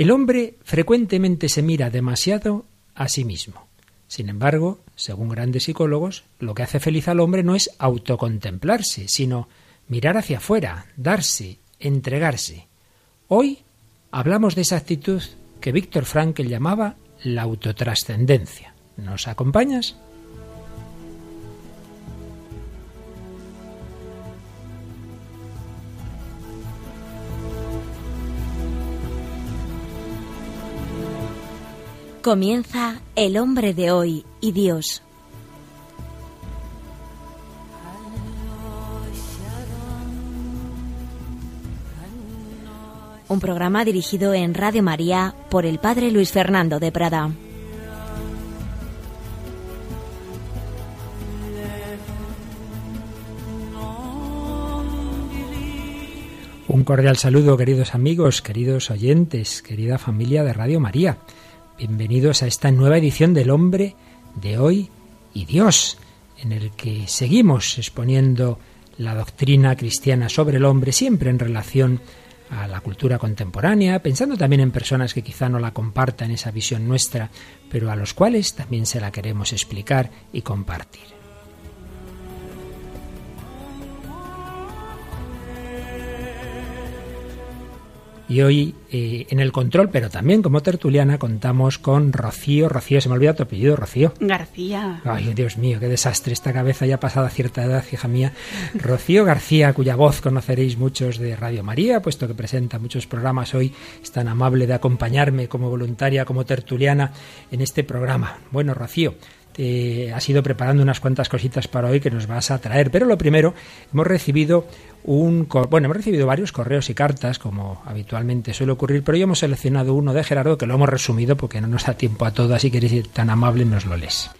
El hombre frecuentemente se mira demasiado a sí mismo. Sin embargo, según grandes psicólogos, lo que hace feliz al hombre no es autocontemplarse, sino mirar hacia afuera, darse, entregarse. Hoy hablamos de esa actitud que Víctor Frankl llamaba la autotrascendencia. ¿Nos acompañas? Comienza El hombre de hoy y Dios. Un programa dirigido en Radio María por el Padre Luis Fernando de Prada. Un cordial saludo, queridos amigos, queridos oyentes, querida familia de Radio María. Bienvenidos a esta nueva edición del Hombre de hoy y Dios, en el que seguimos exponiendo la doctrina cristiana sobre el hombre, siempre en relación a la cultura contemporánea, pensando también en personas que quizá no la compartan esa visión nuestra, pero a los cuales también se la queremos explicar y compartir. Y hoy eh, en el control, pero también como tertuliana, contamos con Rocío. Rocío, se me olvida tu apellido, Rocío. García. Ay, Dios mío, qué desastre. Esta cabeza ya pasada cierta edad, hija mía. Rocío García, cuya voz conoceréis muchos de Radio María, puesto que presenta muchos programas hoy. Es tan amable de acompañarme como voluntaria, como tertuliana en este programa. Bueno, Rocío, te has ido preparando unas cuantas cositas para hoy que nos vas a traer. Pero lo primero, hemos recibido un bueno, hemos recibido varios correos y cartas, como habitualmente suele ocurrir, pero hoy hemos seleccionado uno de Gerardo que lo hemos resumido porque no nos da tiempo a todo, así que eres tan amable, nos lo lees.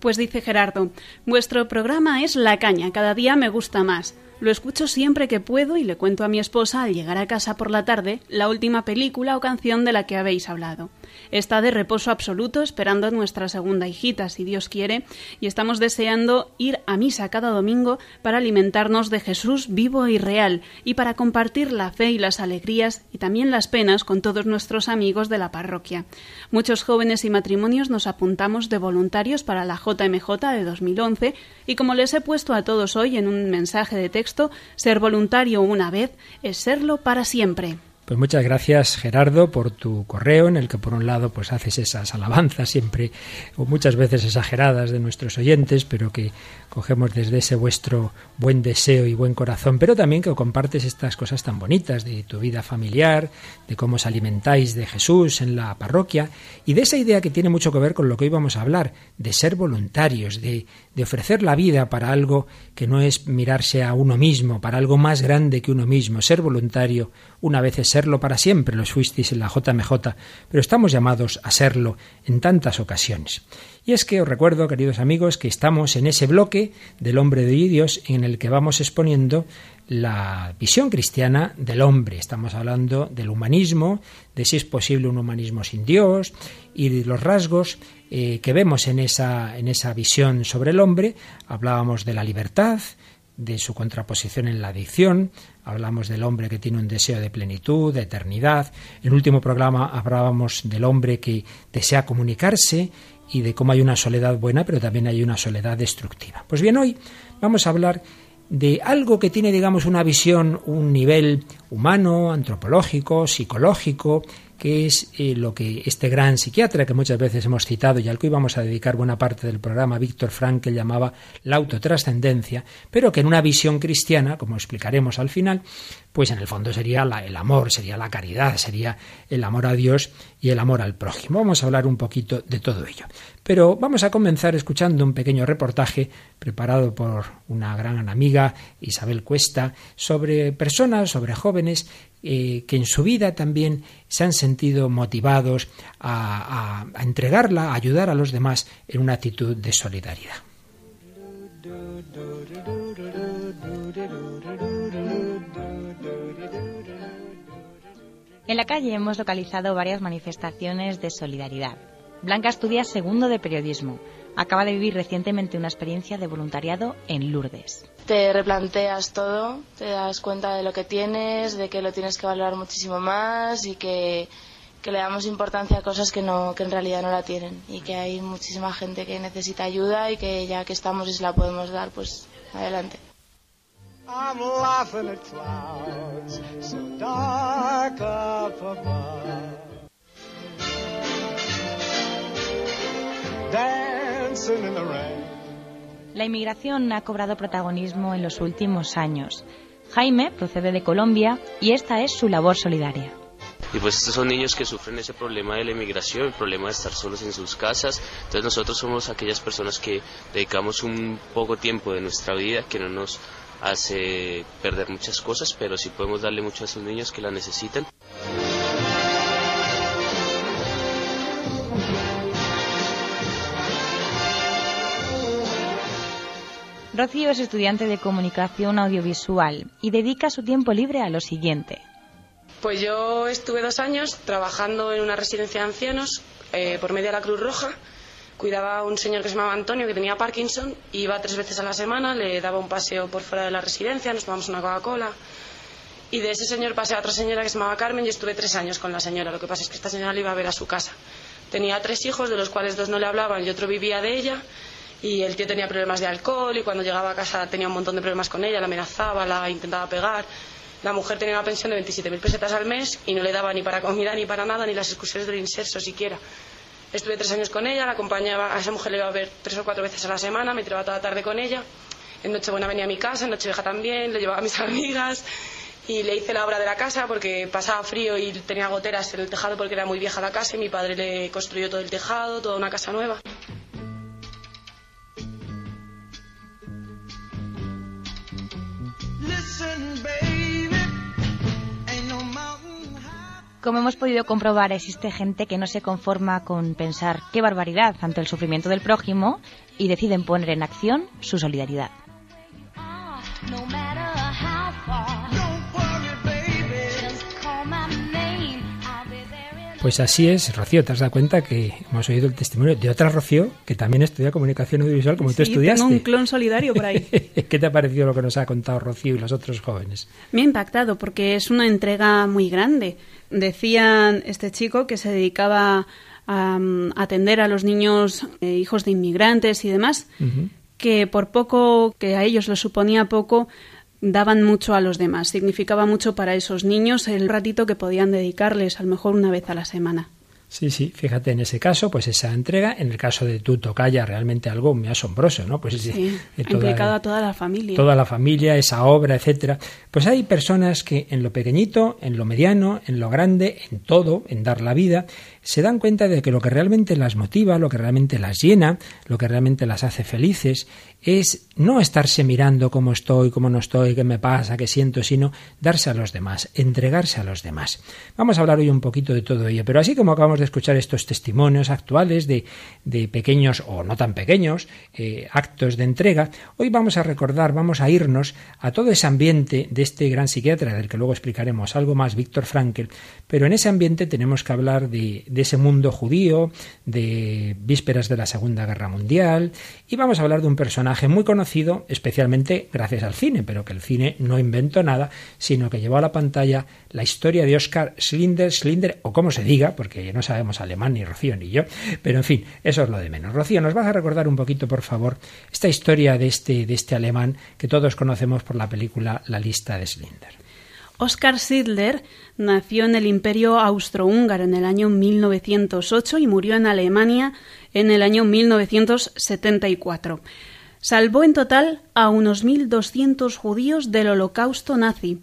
Pues dice Gerardo, vuestro programa es La Caña, cada día me gusta más. Lo escucho siempre que puedo y le cuento a mi esposa al llegar a casa por la tarde la última película o canción de la que habéis hablado está de reposo absoluto esperando a nuestra segunda hijita, si Dios quiere, y estamos deseando ir a misa cada domingo para alimentarnos de Jesús vivo y real y para compartir la fe y las alegrías y también las penas con todos nuestros amigos de la parroquia. Muchos jóvenes y matrimonios nos apuntamos de voluntarios para la JMJ de 2011 y como les he puesto a todos hoy en un mensaje de texto, ser voluntario una vez es serlo para siempre. Pues muchas gracias Gerardo por tu correo en el que por un lado pues haces esas alabanzas siempre o muchas veces exageradas de nuestros oyentes, pero que cogemos desde ese vuestro buen deseo y buen corazón, pero también que compartes estas cosas tan bonitas de tu vida familiar, de cómo os alimentáis de Jesús en la parroquia y de esa idea que tiene mucho que ver con lo que hoy vamos a hablar, de ser voluntarios, de, de ofrecer la vida para algo que no es mirarse a uno mismo, para algo más grande que uno mismo, ser voluntario una vez es serlo para siempre, los fuisteis en la JMJ, pero estamos llamados a serlo en tantas ocasiones. Y es que os recuerdo, queridos amigos, que estamos en ese bloque del hombre de Dios en el que vamos exponiendo la visión cristiana del hombre. Estamos hablando del humanismo, de si es posible un humanismo sin Dios y de los rasgos eh, que vemos en esa, en esa visión sobre el hombre. Hablábamos de la libertad, de su contraposición en la adicción, hablamos del hombre que tiene un deseo de plenitud, de eternidad. En el último programa hablábamos del hombre que desea comunicarse y de cómo hay una soledad buena, pero también hay una soledad destructiva. Pues bien, hoy vamos a hablar de algo que tiene, digamos, una visión, un nivel humano, antropológico, psicológico, que es eh, lo que este gran psiquiatra que muchas veces hemos citado y al que íbamos a dedicar buena parte del programa, Víctor Frankl, llamaba la autotrascendencia, pero que en una visión cristiana, como explicaremos al final, pues en el fondo sería el amor, sería la caridad, sería el amor a Dios y el amor al prójimo. Vamos a hablar un poquito de todo ello. Pero vamos a comenzar escuchando un pequeño reportaje preparado por una gran amiga, Isabel Cuesta, sobre personas, sobre jóvenes eh, que en su vida también se han sentido motivados a, a entregarla, a ayudar a los demás en una actitud de solidaridad. En la calle hemos localizado varias manifestaciones de solidaridad. Blanca estudia segundo de periodismo. Acaba de vivir recientemente una experiencia de voluntariado en Lourdes. Te replanteas todo, te das cuenta de lo que tienes, de que lo tienes que valorar muchísimo más y que, que le damos importancia a cosas que, no, que en realidad no la tienen y que hay muchísima gente que necesita ayuda y que ya que estamos y se la podemos dar, pues adelante. La inmigración ha cobrado protagonismo en los últimos años. Jaime procede de Colombia y esta es su labor solidaria. Y pues estos son niños que sufren ese problema de la inmigración, el problema de estar solos en sus casas. Entonces nosotros somos aquellas personas que dedicamos un poco tiempo de nuestra vida que no nos hace perder muchas cosas, pero sí podemos darle mucho a esos niños que la necesitan. Rocío es estudiante de comunicación audiovisual y dedica su tiempo libre a lo siguiente. Pues yo estuve dos años trabajando en una residencia de ancianos eh, por medio de la Cruz Roja. Cuidaba a un señor que se llamaba Antonio que tenía Parkinson, iba tres veces a la semana, le daba un paseo por fuera de la residencia, nos tomamos una Coca-Cola. Y de ese señor pasé a otra señora que se llamaba Carmen y estuve tres años con la señora. Lo que pasa es que esta señora le iba a ver a su casa. Tenía tres hijos, de los cuales dos no le hablaban y otro vivía de ella y el tío tenía problemas de alcohol y cuando llegaba a casa tenía un montón de problemas con ella, la amenazaba, la intentaba pegar. La mujer tenía una pensión de 27.000 pesetas al mes y no le daba ni para comida ni para nada, ni las excursiones del inserso siquiera. Estuve tres años con ella, la acompañaba, a esa mujer le iba a ver tres o cuatro veces a la semana, me tiraba toda la tarde con ella. En Nochebuena venía a mi casa, en Nochevieja también, le llevaba a mis amigas y le hice la obra de la casa porque pasaba frío y tenía goteras en el tejado porque era muy vieja la casa y mi padre le construyó todo el tejado, toda una casa nueva. Como hemos podido comprobar, existe gente que no se conforma con pensar qué barbaridad ante el sufrimiento del prójimo y deciden poner en acción su solidaridad. Pues así es, Rocío, te has dado cuenta que hemos oído el testimonio de otra Rocío que también estudia comunicación audiovisual como tú estudiaste. Tengo un clon solidario por ahí. ¿Qué te ha parecido lo que nos ha contado Rocío y los otros jóvenes? Me ha impactado porque es una entrega muy grande. Decían este chico que se dedicaba a, mm, atender a los niños eh, hijos de inmigrantes y demás, que por poco que a ellos les suponía poco, daban mucho a los demás. Significaba mucho para esos niños el ratito que podían dedicarles, a lo mejor una vez a la semana. Sí, sí, fíjate en ese caso, pues esa entrega, en el caso de tu tocaya, realmente algo muy asombroso, ¿no? Pues sí, toda, a toda la familia. Toda la familia, esa obra, etcétera. Pues hay personas que en lo pequeñito, en lo mediano, en lo grande, en todo, en dar la vida, se dan cuenta de que lo que realmente las motiva, lo que realmente las llena, lo que realmente las hace felices, es no estarse mirando cómo estoy, cómo no estoy, qué me pasa, qué siento, sino darse a los demás, entregarse a los demás. Vamos a hablar hoy un poquito de todo ello, pero así como acabamos de escuchar estos testimonios actuales de, de pequeños o no tan pequeños eh, actos de entrega, hoy vamos a recordar, vamos a irnos a todo ese ambiente de este gran psiquiatra, del que luego explicaremos algo más, Víctor Frankl, pero en ese ambiente tenemos que hablar de, de ese mundo judío, de vísperas de la Segunda Guerra Mundial, y vamos a hablar de un muy conocido, especialmente gracias al cine, pero que el cine no inventó nada, sino que llevó a la pantalla la historia de Oscar Schlinder, Schlinder, o como se diga, porque no sabemos alemán ni Rocío ni yo, pero en fin, eso es lo de menos. Rocío, ¿nos vas a recordar un poquito, por favor, esta historia de este, de este alemán que todos conocemos por la película La lista de Schlinder? Oscar Sidler nació en el Imperio Austrohúngaro en el año 1908 y murió en Alemania en el año 1974. Salvó en total a unos 1.200 judíos del holocausto nazi.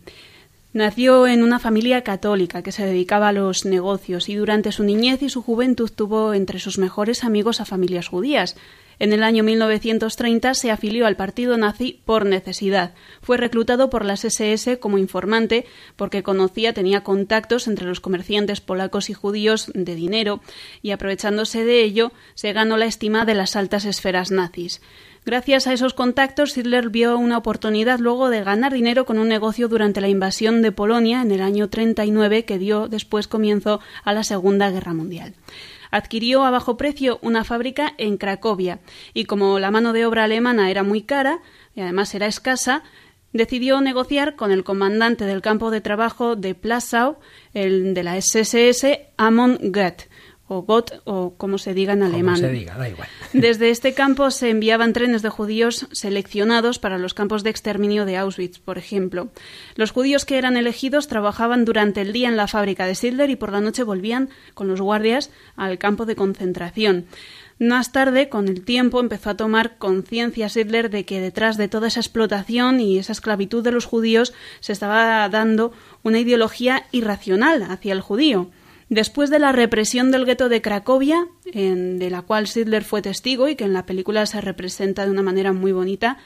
Nació en una familia católica que se dedicaba a los negocios y durante su niñez y su juventud tuvo entre sus mejores amigos a familias judías. En el año 1930 se afilió al partido nazi por necesidad. Fue reclutado por las SS como informante porque conocía, tenía contactos entre los comerciantes polacos y judíos de dinero y aprovechándose de ello se ganó la estima de las altas esferas nazis. Gracias a esos contactos, Hitler vio una oportunidad luego de ganar dinero con un negocio durante la invasión de Polonia en el año 39 que dio después comienzo a la Segunda Guerra Mundial. Adquirió a bajo precio una fábrica en Cracovia y como la mano de obra alemana era muy cara y además era escasa, decidió negociar con el comandante del campo de trabajo de Plasau, el de la SSS, Amon Goeth, o Gott, o como se diga en alemán. se diga, da igual. Desde este campo se enviaban trenes de judíos seleccionados para los campos de exterminio de Auschwitz, por ejemplo. Los judíos que eran elegidos trabajaban durante el día en la fábrica de Sidler y por la noche volvían con los guardias al campo de concentración. Más tarde, con el tiempo, empezó a tomar conciencia Sidler de que detrás de toda esa explotación y esa esclavitud de los judíos se estaba dando una ideología irracional hacia el judío. Después de la represión del gueto de Cracovia, en, de la cual Sidler fue testigo y que en la película se representa de una manera muy bonita,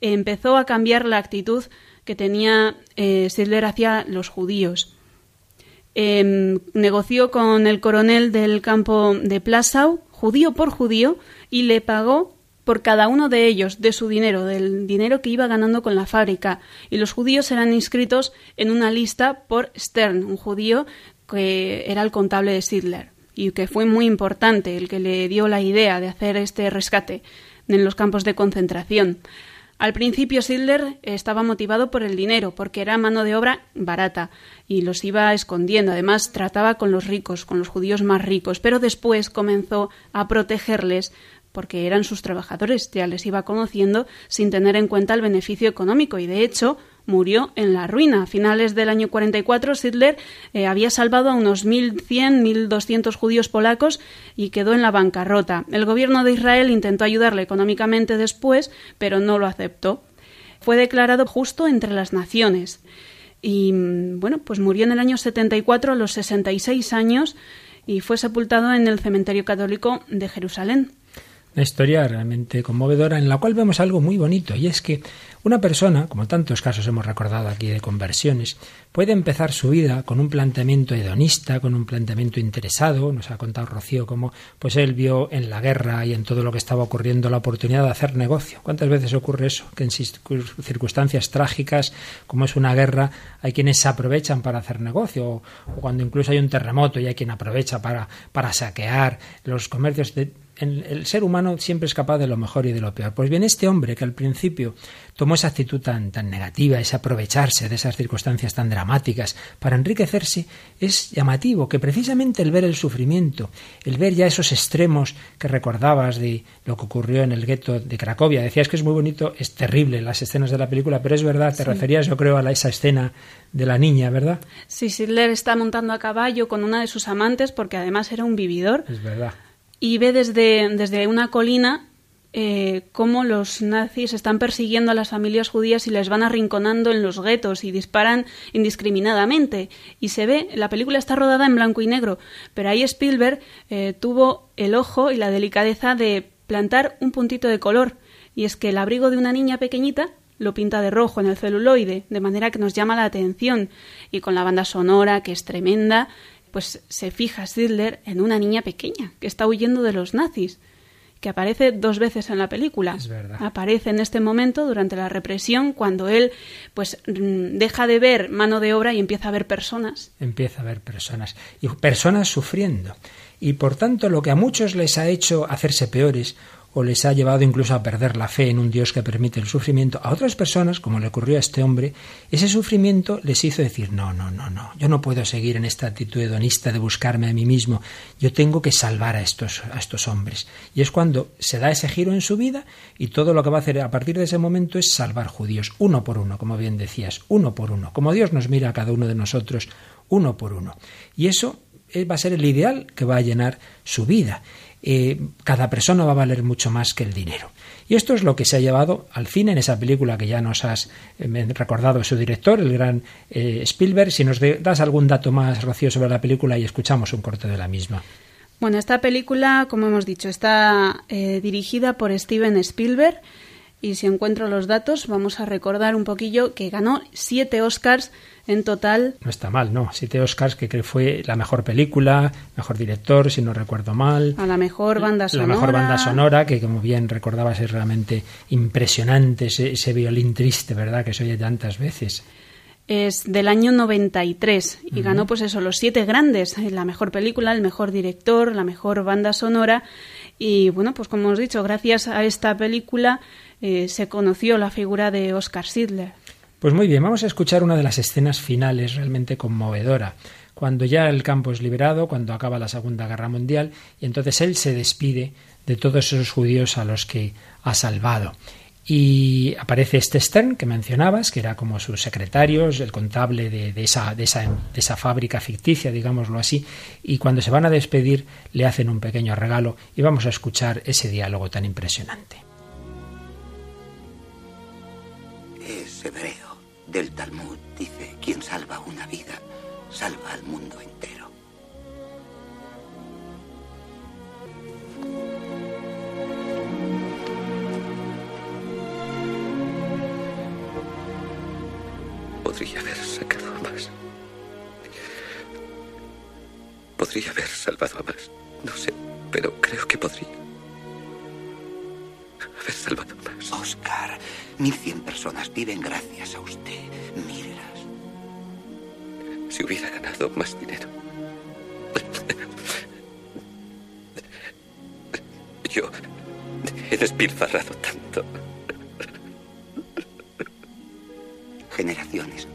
empezó a cambiar la actitud que tenía eh, Sidler hacia los judíos. Em, negoció con el coronel del campo de Plasau judío por judío, y le pagó por cada uno de ellos de su dinero, del dinero que iba ganando con la fábrica. Y los judíos eran inscritos en una lista por Stern, un judío que era el contable de Sidler y que fue muy importante, el que le dio la idea de hacer este rescate en los campos de concentración. Al principio Sidler estaba motivado por el dinero, porque era mano de obra barata y los iba escondiendo. Además, trataba con los ricos, con los judíos más ricos, pero después comenzó a protegerles porque eran sus trabajadores, ya les iba conociendo sin tener en cuenta el beneficio económico y de hecho murió en la ruina. A finales del año 44, Sidler eh, había salvado a unos 1.100, 1.200 judíos polacos y quedó en la bancarrota. El gobierno de Israel intentó ayudarle económicamente después, pero no lo aceptó. Fue declarado justo entre las naciones. Y mm, bueno, pues murió en el año 74 a los 66 años y fue sepultado en el cementerio católico de Jerusalén. Una historia realmente conmovedora en la cual vemos algo muy bonito y es que una persona, como tantos casos hemos recordado aquí de conversiones, puede empezar su vida con un planteamiento hedonista, con un planteamiento interesado. Nos ha contado Rocío cómo pues él vio en la guerra y en todo lo que estaba ocurriendo la oportunidad de hacer negocio. ¿Cuántas veces ocurre eso? Que en circunstancias trágicas, como es una guerra, hay quienes se aprovechan para hacer negocio, o cuando incluso hay un terremoto y hay quien aprovecha para, para saquear los comercios de el ser humano siempre es capaz de lo mejor y de lo peor. Pues bien, este hombre que al principio tomó esa actitud tan, tan negativa, ese aprovecharse de esas circunstancias tan dramáticas para enriquecerse, es llamativo que precisamente el ver el sufrimiento, el ver ya esos extremos que recordabas de lo que ocurrió en el gueto de Cracovia, decías que es muy bonito, es terrible las escenas de la película, pero es verdad, te referías yo creo a esa escena de la niña, ¿verdad? Sí, Sidler está montando a caballo con una de sus amantes porque además era un vividor. Es verdad y ve desde, desde una colina eh, cómo los nazis están persiguiendo a las familias judías y les van arrinconando en los guetos y disparan indiscriminadamente. Y se ve, la película está rodada en blanco y negro, pero ahí Spielberg eh, tuvo el ojo y la delicadeza de plantar un puntito de color. Y es que el abrigo de una niña pequeñita lo pinta de rojo en el celuloide, de manera que nos llama la atención. Y con la banda sonora, que es tremenda, pues se fija Sidler en una niña pequeña que está huyendo de los nazis, que aparece dos veces en la película. Aparece en este momento durante la represión cuando él pues mm, deja de ver mano de obra y empieza a ver personas. Empieza a ver personas y personas sufriendo. Y por tanto lo que a muchos les ha hecho hacerse peores o les ha llevado incluso a perder la fe en un Dios que permite el sufrimiento, a otras personas, como le ocurrió a este hombre, ese sufrimiento les hizo decir, no, no, no, no, yo no puedo seguir en esta actitud hedonista de buscarme a mí mismo, yo tengo que salvar a estos, a estos hombres. Y es cuando se da ese giro en su vida y todo lo que va a hacer a partir de ese momento es salvar judíos, uno por uno, como bien decías, uno por uno, como Dios nos mira a cada uno de nosotros, uno por uno. Y eso eh, va a ser el ideal que va a llenar su vida. Eh, cada persona va a valer mucho más que el dinero. Y esto es lo que se ha llevado al cine en esa película que ya nos has eh, recordado su director, el gran eh, Spielberg. Si nos das algún dato más, Rocío, sobre la película y escuchamos un corte de la misma. Bueno, esta película, como hemos dicho, está dirigida por Steven Spielberg. Y si encuentro los datos, vamos a recordar un poquillo que ganó siete Oscars en total. No está mal, ¿no? Siete Oscars que creo fue la mejor película, mejor director, si no recuerdo mal. A la mejor banda sonora. La mejor banda sonora, que como bien recordabas es realmente impresionante ese, violín triste, ¿verdad? Que se oye tantas veces es del año 93 y ganó pues eso, los siete grandes, la mejor película, el mejor director, la mejor banda sonora y bueno, pues como hemos dicho, gracias a esta película eh, se conoció la figura de Oscar Sidler. Pues muy bien, vamos a escuchar una de las escenas finales realmente conmovedora, cuando ya el campo es liberado, cuando acaba la Segunda Guerra Mundial, y entonces él se despide de todos esos judíos a los que ha salvado. Y aparece este Stern que mencionabas, que era como su secretario, el contable de, esa, fábrica ficticia, digámoslo así, y cuando se van a despedir le hacen un pequeño regalo y vamos a escuchar ese diálogo tan impresionante. Hebreo. Del Talmud dice, quien salva una vida, salva al mundo entero. Podría haber sacado a más. Podría haber salvado a más. No sé, pero creo que podría. Haber salvado más. Oscar, 1100 personas viven gracias a usted. Mírelas. Si hubiera ganado más dinero. Yo he despilfarrado tanto. Generaciones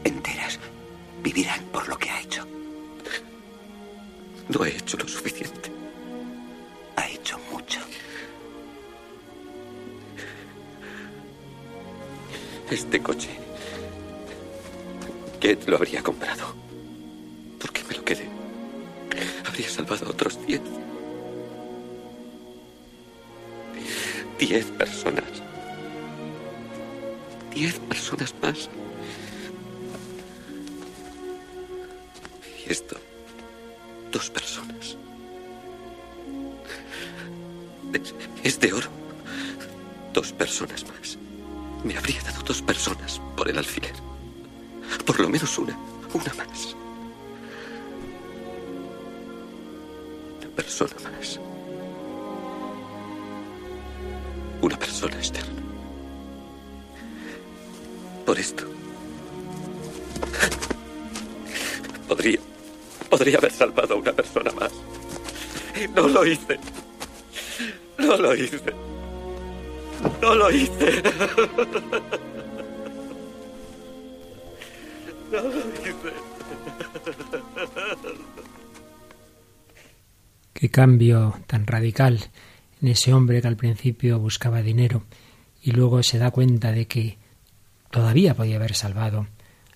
lo habría comprado? Cambio tan radical en ese hombre que al principio buscaba dinero y luego se da cuenta de que todavía podía haber salvado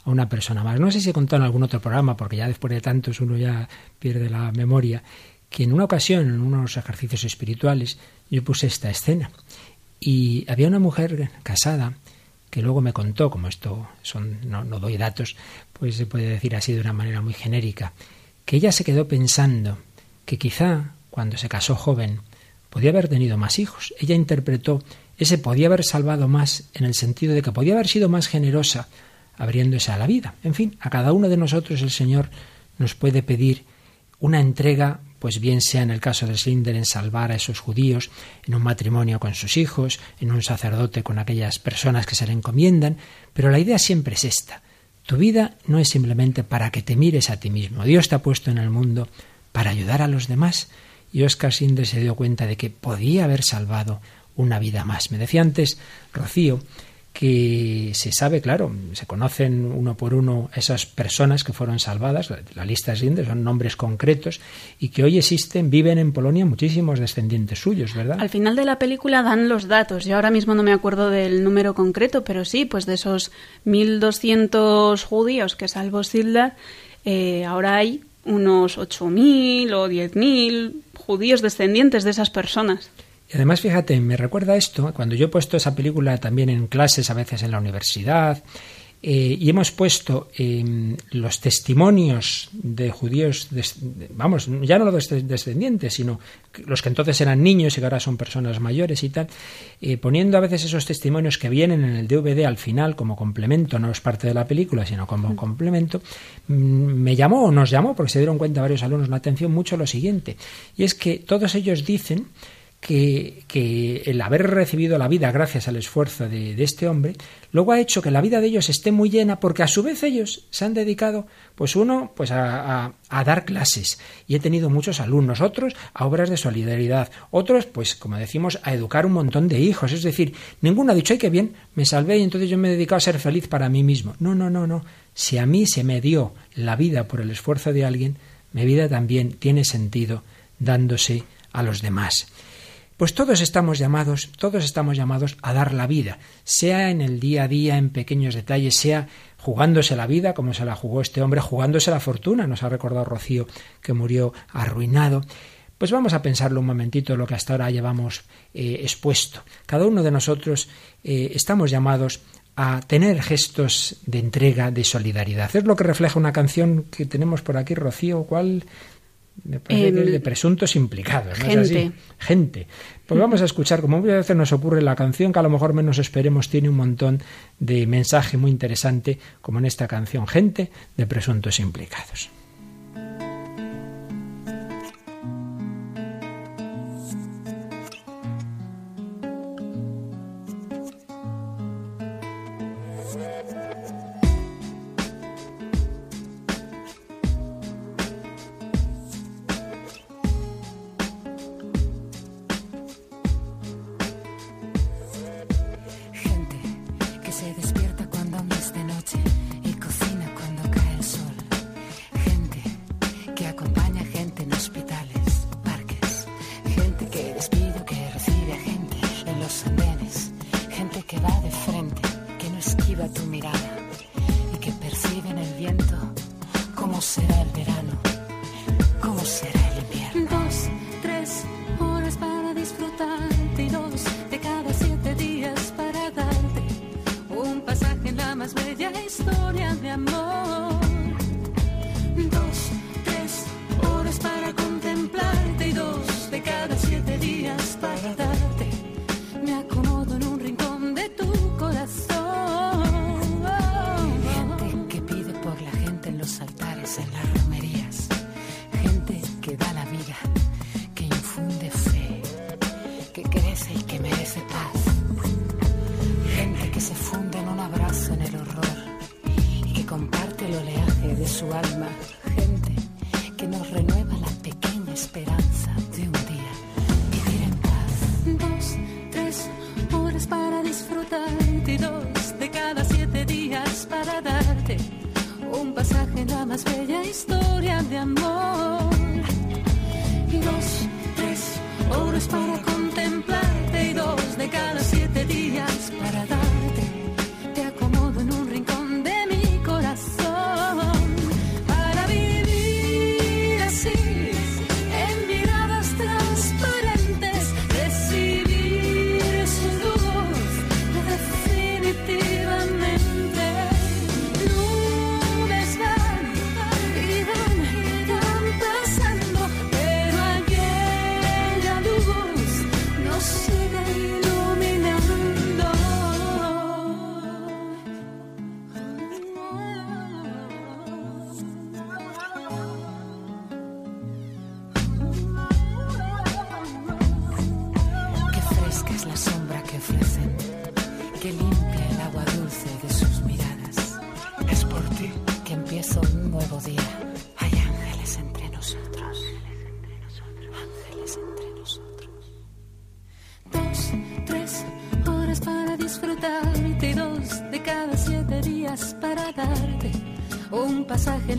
a una persona más. No sé si he contado en algún otro programa, porque ya después de tantos uno ya pierde la memoria, que en una ocasión, en unos ejercicios espirituales, yo puse esta escena. Y había una mujer casada que luego me contó, como esto son, no, no doy datos, pues se puede decir así de una manera muy genérica, que ella se quedó pensando que quizá cuando se casó joven podía haber tenido más hijos. Ella interpretó ese podía haber salvado más en el sentido de que podía haber sido más generosa abriéndose a la vida. En fin, a cada uno de nosotros el Señor nos puede pedir una entrega, pues bien sea en el caso de Slinder en salvar a esos judíos, en un matrimonio con sus hijos, en un sacerdote con aquellas personas que se le encomiendan, pero la idea siempre es esta. Tu vida no es simplemente para que te mires a ti mismo. Dios te ha puesto en el mundo para ayudar a los demás. Y Oscar Sinder se dio cuenta de que podía haber salvado una vida más. Me decía antes Rocío que se sabe, claro, se conocen uno por uno esas personas que fueron salvadas, la lista es grande, son nombres concretos, y que hoy existen, viven en Polonia muchísimos descendientes suyos, ¿verdad? Al final de la película dan los datos, yo ahora mismo no me acuerdo del número concreto, pero sí, pues de esos 1.200 judíos que salvó Sildar, eh, ahora hay unos 8.000 o 10.000 judíos descendientes de esas personas. Y además, fíjate, me recuerda esto, cuando yo he puesto esa película también en clases, a veces en la universidad, eh, y hemos puesto eh, los testimonios de judíos, vamos, ya no los descendientes, sino los que entonces eran niños y que ahora son personas mayores y tal, eh, poniendo a veces esos testimonios que vienen en el DVD al final como complemento, no es parte de la película, sino como complemento, mm, me llamó o nos llamó, porque se dieron cuenta varios alumnos la atención mucho lo siguiente, y es que todos ellos dicen que, el haber recibido la vida gracias al esfuerzo de, este hombre, luego ha hecho que la vida de ellos esté muy llena, porque a su vez ellos se han dedicado, pues uno, pues a, a, dar clases, y he tenido muchos alumnos, otros a obras de solidaridad, otros, pues como decimos, a educar un montón de hijos, es decir, ninguno ha dicho, ay, qué bien, me salvé y entonces yo me he dedicado a ser feliz para mí mismo. No, no, no, no. Si a mí se me dio la vida por el esfuerzo de alguien, mi vida también tiene sentido dándose a los demás. Pues todos estamos llamados, todos estamos llamados a dar la vida, sea en el día a día, en pequeños detalles, sea jugándose la vida, como se la jugó este hombre, jugándose la fortuna, nos ha recordado Rocío que murió arruinado. Pues vamos a pensarlo un momentito, lo que hasta ahora llevamos eh, expuesto. Cada uno de nosotros eh, estamos llamados a tener gestos de entrega, de solidaridad. Es lo que refleja una canción que tenemos por aquí, Rocío, ¿cuál? De presuntos implicados, gente. Gente. Pues vamos a escuchar, como muchas veces nos ocurre la canción, que a lo mejor menos esperemos, tiene un montón de mensaje muy interesante, como en esta canción, Gente de presuntos implicados. cautiva tu mirada y que percibe en el viento cómo será el verano, cómo será el invierno.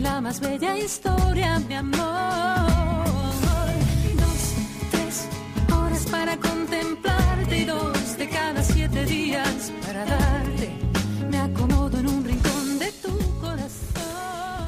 La más bella historia, mi amor. Dos, tres horas para contemplarte y dos de cada siete días para darte. Me acomodo en un rincón de tu corazón.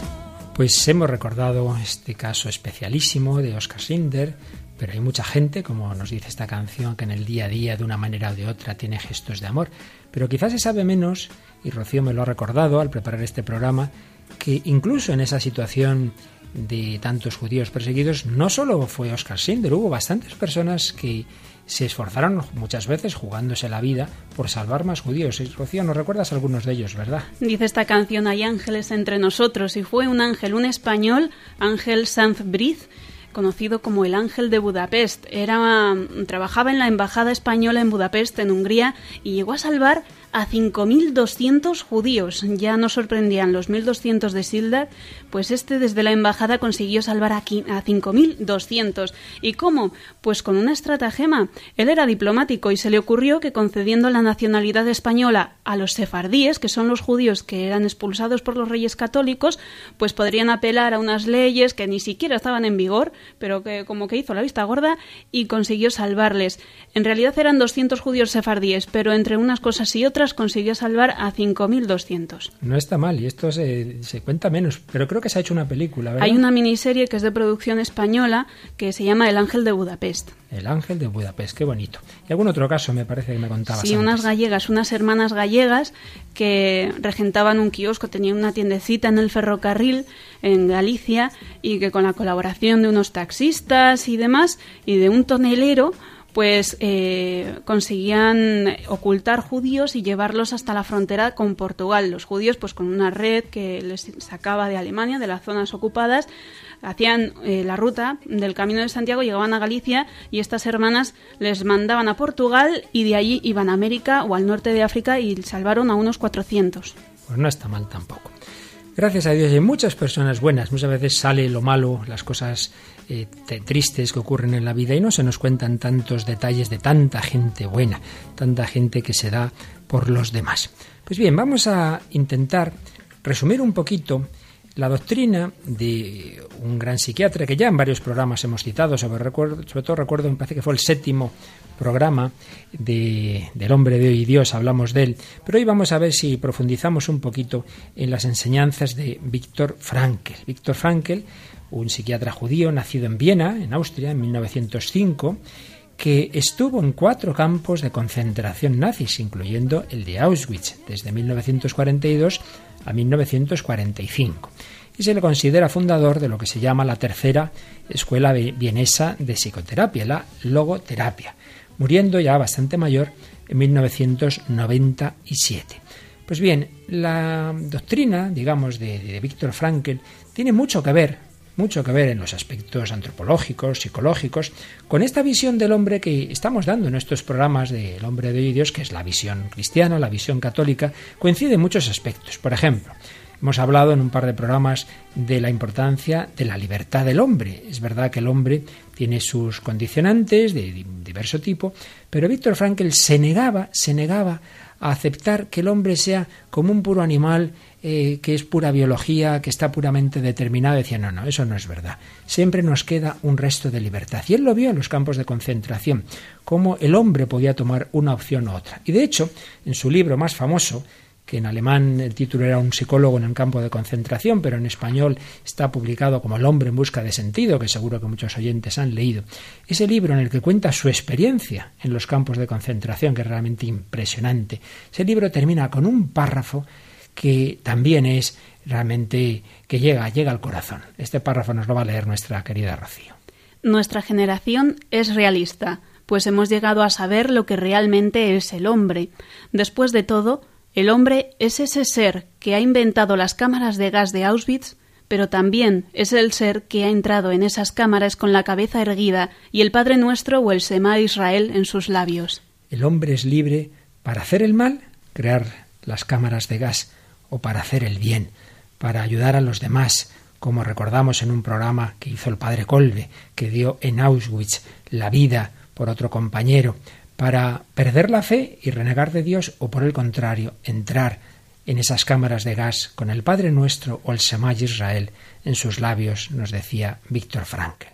Pues hemos recordado este caso especialísimo de Oscar Sinder, pero hay mucha gente, como nos dice esta canción, que en el día a día, de una manera o de otra, tiene gestos de amor. Pero quizás se sabe menos, y Rocío me lo ha recordado al preparar este programa, que incluso en esa situación de tantos judíos perseguidos, no solo fue Oscar Sinder, hubo bastantes personas que se esforzaron muchas veces jugándose la vida por salvar más judíos. Rocío, ¿nos recuerdas algunos de ellos, verdad? Dice esta canción, hay ángeles entre nosotros, y fue un ángel, un español, Ángel Sanz Briz, conocido como el Ángel de Budapest. Era, trabajaba en la Embajada Española en Budapest, en Hungría, y llegó a salvar a 5.200 judíos. Ya no sorprendían los 1.200 de Sildar, pues este desde la embajada consiguió salvar a 5.200. ¿Y cómo? Pues con una estratagema. Él era diplomático y se le ocurrió que concediendo la nacionalidad española a los sefardíes, que son los judíos que eran expulsados por los reyes católicos, pues podrían apelar a unas leyes que ni siquiera estaban en vigor, pero que como que hizo la vista gorda y consiguió salvarles. En realidad eran 200 judíos sefardíes, pero entre unas cosas y otras consiguió salvar a 5.200. No está mal, y esto se, se, cuenta menos, pero creo que se ha hecho una película, ¿verdad? Hay una miniserie que es de producción española que se llama El Ángel de Budapest. El Ángel de Budapest, qué bonito. Y algún otro caso me parece que me contabas. Sí, antes. unas gallegas, unas hermanas gallegas que regentaban un kiosco, tenían una tiendecita en el ferrocarril en Galicia y que con la colaboración de unos taxistas y demás y de un tonelero pues eh, conseguían ocultar judíos y llevarlos hasta la frontera con Portugal. Los judíos, pues con una red que les sacaba de Alemania, de las zonas ocupadas, hacían eh, la ruta del Camino de Santiago, llegaban a Galicia y estas hermanas les mandaban a Portugal y de allí iban a América o al norte de África y salvaron a unos 400. Pues no está mal tampoco. Gracias a Dios hay muchas personas buenas. Muchas veces sale lo malo, las cosas eh, tristes que ocurren en la vida y no se nos cuentan tantos detalles de tanta gente buena, tanta gente que se da por los demás. Pues bien, vamos a intentar resumir un poquito la doctrina de un gran psiquiatra que ya en varios programas hemos citado, sobre, sobre todo recuerdo, me parece que fue el séptimo programa de, del hombre de hoy Dios, hablamos de él, pero hoy vamos a ver si profundizamos un poquito en las enseñanzas de Víctor Frankl, un psiquiatra judío nacido en Viena, en Austria, en 1905, que estuvo en cuatro campos de concentración nazis, incluyendo el de Auschwitz, desde 1942 a 1945. Y se le considera fundador de lo que se llama la tercera escuela vienesa de psicoterapia, la logoterapia, muriendo ya bastante mayor en 1997. Pues bien, la doctrina, digamos, de, de Víctor Frankl tiene mucho que ver, mucho que ver en los aspectos antropológicos, psicológicos, con esta visión del hombre que estamos dando en estos programas del hombre de hoy Dios, que es la visión cristiana, la visión católica, coincide en muchos aspectos. Por ejemplo, hemos hablado en un par de programas de la importancia de la libertad del hombre. Es verdad que el hombre tiene sus condicionantes de diverso tipo, pero Víctor Frankl se negaba, se negaba a aceptar que el hombre sea como un puro animal eh, que es pura biología, que está puramente determinado, decía, no, no, eso no es verdad. Siempre nos queda un resto de libertad. Y él lo vio en los campos de concentración, cómo el hombre podía tomar una opción u otra. Y de hecho, en su libro más famoso, que en alemán el título era Un psicólogo en el campo de concentración, pero en español está publicado como El hombre en busca de sentido, que seguro que muchos oyentes han leído. Ese libro en el que cuenta su experiencia en los campos de concentración, que es realmente impresionante. Ese libro termina con un párrafo que también es realmente que llega, llega al corazón. Este párrafo nos lo va a leer nuestra querida Rocío. Nuestra generación es realista, pues hemos llegado a saber lo que realmente es el hombre. Después de todo, el hombre es ese ser que ha inventado las cámaras de gas de Auschwitz, pero también es el ser que ha entrado en esas cámaras con la cabeza erguida y el Padre Nuestro o el Sema Israel en sus labios. El hombre es libre para hacer el mal, crear las cámaras de gas, o para hacer el bien, para ayudar a los demás, como recordamos en un programa que hizo el Padre Colbe, que dio en Auschwitz la vida por otro compañero, para perder la fe y renegar de Dios o por el contrario, entrar en esas cámaras de gas con el Padre Nuestro o el Semay Israel en sus labios, nos decía Víctor Frankl.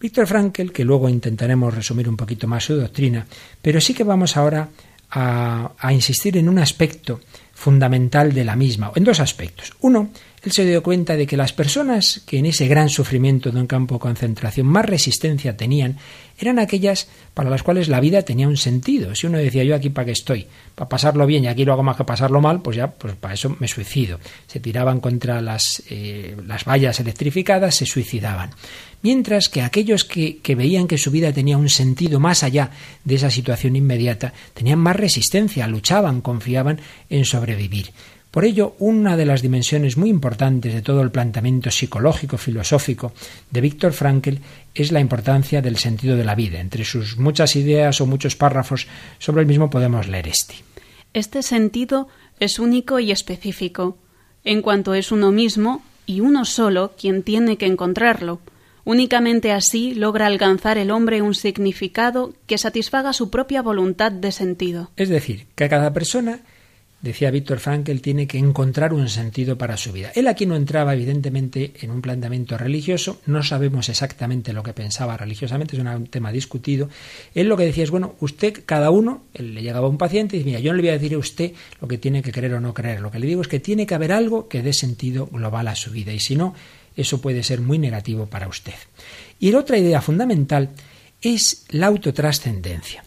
Víctor Frankl, que luego intentaremos resumir un poquito más su doctrina, pero sí que vamos ahora a, a insistir en un aspecto fundamental de la misma, en dos aspectos. Uno, él se dio cuenta de que las personas que en ese gran sufrimiento de un campo de concentración más resistencia tenían eran aquellas para las cuales la vida tenía un sentido. Si uno decía yo aquí para qué estoy, para pasarlo bien y aquí lo hago más que pasarlo mal, pues ya pues para eso me suicido. Se tiraban contra las, eh, las vallas electrificadas, se suicidaban. Mientras que aquellos que, veían que su vida tenía un sentido más allá de esa situación inmediata, tenían más resistencia, luchaban, confiaban en sobrevivir. Por ello, una de las dimensiones muy importantes de todo el planteamiento psicológico, filosófico de Víctor Frankl es la importancia del sentido de la vida. Entre sus muchas ideas o muchos párrafos sobre el mismo podemos leer este. Este sentido es único y específico, en cuanto es uno mismo y uno solo quien tiene que encontrarlo. Únicamente así logra alcanzar el hombre un significado que satisfaga su propia voluntad de sentido. Es decir, que cada persona decía Víctor Frankl, tiene que encontrar un sentido para su vida. Él aquí no entraba, evidentemente, en un planteamiento religioso, no sabemos exactamente lo que pensaba religiosamente, es un tema discutido. Él lo que decía es, bueno, usted, cada uno, le llegaba a un paciente y dice, mira, yo no le voy a decir a usted lo que tiene que creer o no creer, lo que le digo es que tiene que haber algo que dé sentido global a su vida, y si no, eso puede ser muy negativo para usted. Y la otra idea fundamental es la autotrascendencia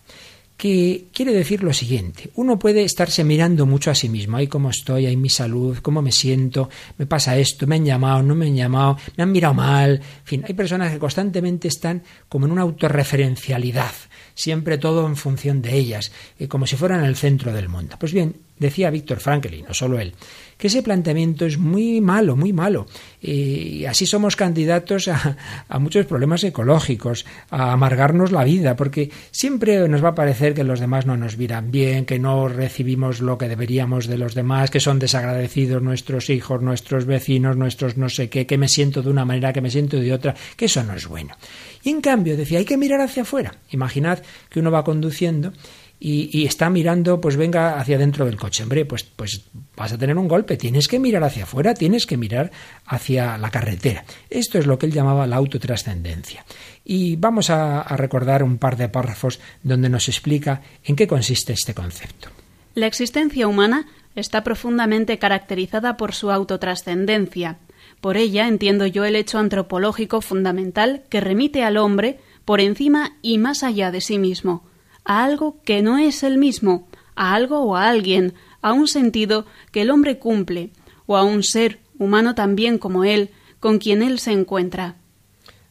que quiere decir lo siguiente. Uno puede estarse mirando mucho a sí mismo. Ay, cómo estoy, ay, mi salud, cómo me siento, me pasa esto, me han llamado, no me han llamado, me han mirado mal. En fin, hay personas que constantemente están como en una autorreferencialidad, siempre todo en función de ellas, eh, como si fueran el centro del mundo. Pues bien, decía Víctor Frankl, y no solo él, que ese planteamiento es muy malo, muy malo. Y así somos candidatos a, a, muchos problemas ecológicos, a amargarnos la vida, porque siempre nos va a parecer que los demás no nos miran bien, que no recibimos lo que deberíamos de los demás, que son desagradecidos nuestros hijos, nuestros vecinos, nuestros no sé qué, que me siento de una manera, que me siento de otra, que eso no es bueno. Y en cambio, decía, hay que mirar hacia afuera. Imaginad que uno va conduciendo y, está mirando, pues venga hacia dentro del coche. Hombre, pues, pues vas a tener un golpe. Tienes que mirar hacia afuera, tienes que mirar hacia la carretera. Esto es lo que él llamaba la autotrascendencia. Y vamos a, a recordar un par de párrafos donde nos explica en qué consiste este concepto. La existencia humana está profundamente caracterizada por su autotrascendencia. Por ella entiendo yo el hecho antropológico fundamental que remite al hombre por encima y más allá de sí mismo a algo que no es el mismo, a algo o a alguien, a un sentido que el hombre cumple, o a un ser humano también como él, con quien él se encuentra.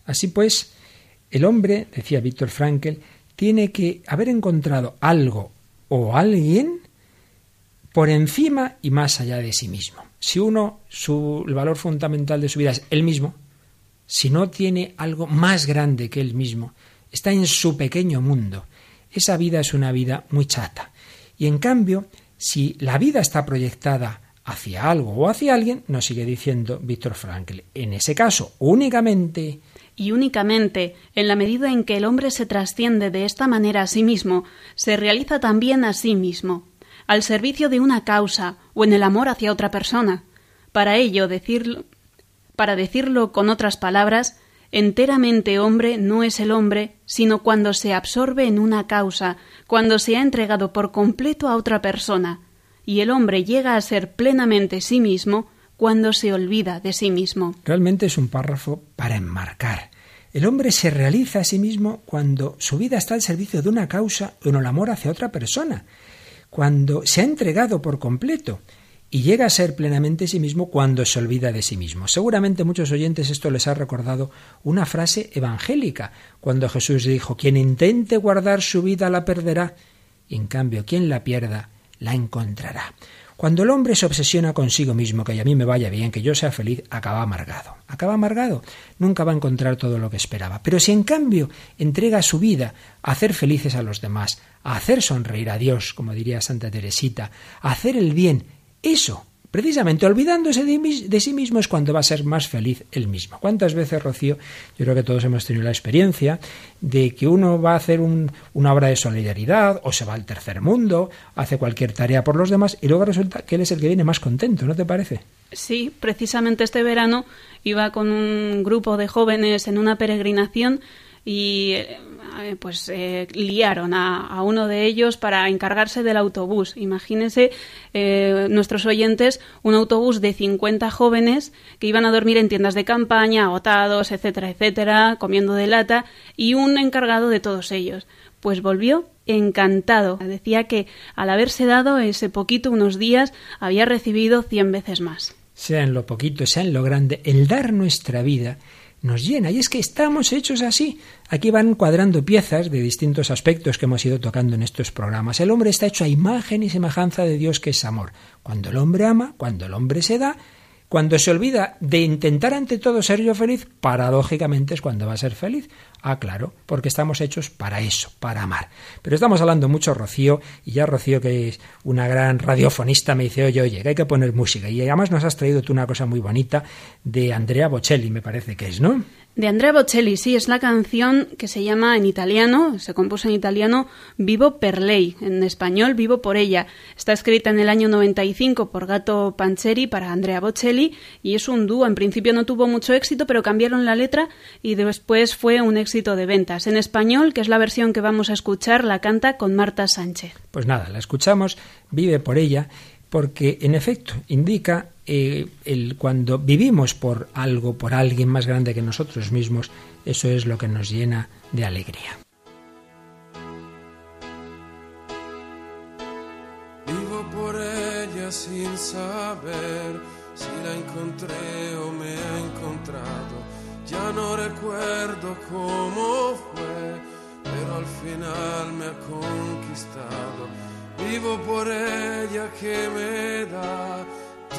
Así pues, el hombre, decía Víctor Frankl, tiene que haber encontrado algo o alguien por encima y más allá de sí mismo. Si uno, su, el valor fundamental de su vida es él mismo, si no tiene algo más grande que él mismo, está en su pequeño mundo, esa vida es una vida muy chata. Y en cambio, si la vida está proyectada hacia algo o hacia alguien, nos sigue diciendo Víctor Frankl, en ese caso únicamente y únicamente en la medida en que el hombre se trasciende de esta manera a sí mismo, se realiza también a sí mismo, al servicio de una causa o en el amor hacia otra persona. Para ello, decirlo, para decirlo con otras palabras, Enteramente hombre no es el hombre, sino cuando se absorbe en una causa, cuando se ha entregado por completo a otra persona, y el hombre llega a ser plenamente sí mismo cuando se olvida de sí mismo. Realmente es un párrafo para enmarcar. El hombre se realiza a sí mismo cuando su vida está al servicio de una causa o en el amor hacia otra persona, cuando se ha entregado por completo y llega a ser plenamente sí mismo cuando se olvida de sí mismo. Seguramente muchos oyentes esto les ha recordado una frase evangélica, cuando Jesús dijo, quien intente guardar su vida la perderá, y en cambio quien la pierda la encontrará. Cuando el hombre se obsesiona consigo mismo, que a mí me vaya bien, que yo sea feliz, acaba amargado. Acaba amargado, nunca va a encontrar todo lo que esperaba. Pero si en cambio entrega su vida a hacer felices a los demás, a hacer sonreír a Dios, como diría Santa Teresita, a hacer el bien eso, precisamente olvidándose de, sí mismo es cuando va a ser más feliz él mismo. ¿Cuántas veces, Rocío, yo creo que todos hemos tenido la experiencia de que uno va a hacer una obra de solidaridad o se va al tercer mundo, hace cualquier tarea por los demás y luego resulta que él es el que viene más contento, ¿no te parece? Sí, precisamente este verano iba con un grupo de jóvenes en una peregrinación y eh, pues eh, liaron a, uno de ellos para encargarse del autobús. Imagínense eh, nuestros oyentes un autobús de 50 jóvenes que iban a dormir en tiendas de campaña, agotados, etcétera, etcétera, comiendo de lata y un encargado de todos ellos. Pues volvió encantado. Decía que al haberse dado ese poquito unos días había recibido cien veces más. Sea en lo poquito, sea en lo grande, el dar nuestra vida nos llena. Y es que estamos hechos así. Aquí van cuadrando piezas de distintos aspectos que hemos ido tocando en estos programas. El hombre está hecho a imagen y semejanza de Dios que es amor. Cuando el hombre ama, cuando el hombre se da, cuando se olvida de intentar ante todo ser yo feliz, paradójicamente es cuando va a ser feliz. Ah, claro, porque estamos hechos para eso, para amar. Pero estamos hablando mucho Rocío, y ya Rocío, que es una gran radiofonista, me dice, oye, oye, que hay que poner música. Y además nos has traído tú una cosa muy bonita de Andrea Bocelli, me parece que es, ¿no? De Andrea Bocelli, sí, es la canción que se llama en italiano, se compuso en italiano Vivo per lei, en español Vivo por ella. Está escrita en el año 95 por Gato Pancheri para Andrea Bocelli y es un dúo. En principio no tuvo mucho éxito, pero cambiaron la letra y después fue un éxito de ventas. En español, que es la versión que vamos a escuchar, la canta con Marta Sánchez. Pues nada, la escuchamos, Vive por ella, porque en efecto indica eh, cuando vivimos por algo, por alguien más grande que nosotros mismos, eso es lo que nos llena de alegría. Vivo por ella sin saber si la encontré o me ha encontrado. Ya no recuerdo cómo fue, pero al final me ha conquistado. Vivo por ella que me da